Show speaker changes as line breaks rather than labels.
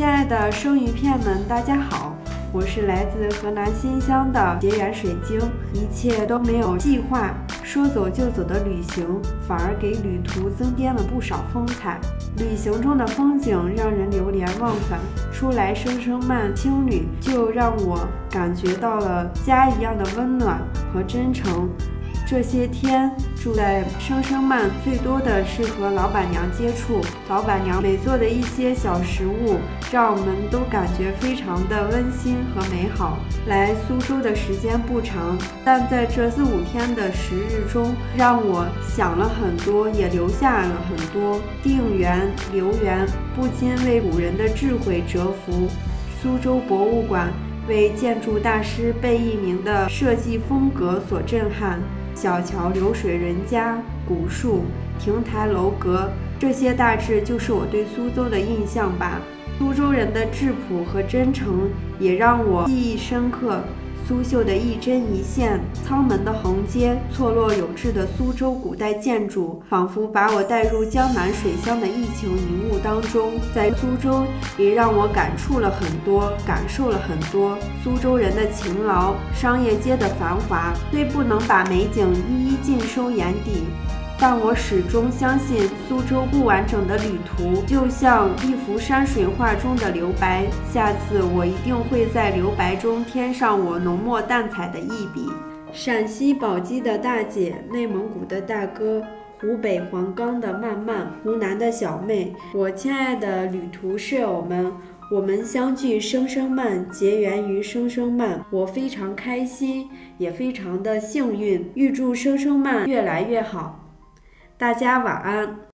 亲爱的生鱼片们，大家好，我是来自河南新乡的结缘水晶。一切都没有计划，说走就走的旅行，反而给旅途增添了不少风采。旅行中的风景让人流连忘返，初来声声慢青旅，就让我感觉到了家一样的温暖和真诚。这些天住在生生慢，最多的是和老板娘接触。老板娘每做的一些小食物，让我们都感觉非常的温馨和美好。来苏州的时间不长，但在这四五天的时日中，让我想了很多，也留下了很多。定园留园，不禁为古人的智慧折服。苏州博物馆为建筑大师贝聿铭的设计风格所震撼。小桥流水人家、古树、亭台楼阁，这些大致就是我对苏州的印象吧。苏州人的质朴和真诚也让我记忆深刻。苏绣的一针一线，舱门的横街，错落有致的苏州古代建筑，仿佛把我带入江南水乡的一情一物当中。在苏州，也让我感触了很多，感受了很多苏州人的勤劳，商业街的繁华，虽不能把美景一一尽收眼底。但我始终相信，苏州不完整的旅途就像一幅山水画中的留白。下次我一定会在留白中添上我浓墨淡彩的一笔。陕西宝鸡的大姐，内蒙古的大哥，湖北黄冈的曼曼，湖南的小妹，我亲爱的旅途舍友们，我们相聚声声慢，结缘于声声慢，我非常开心，也非常的幸运，预祝声声慢越来越好。大家晚安。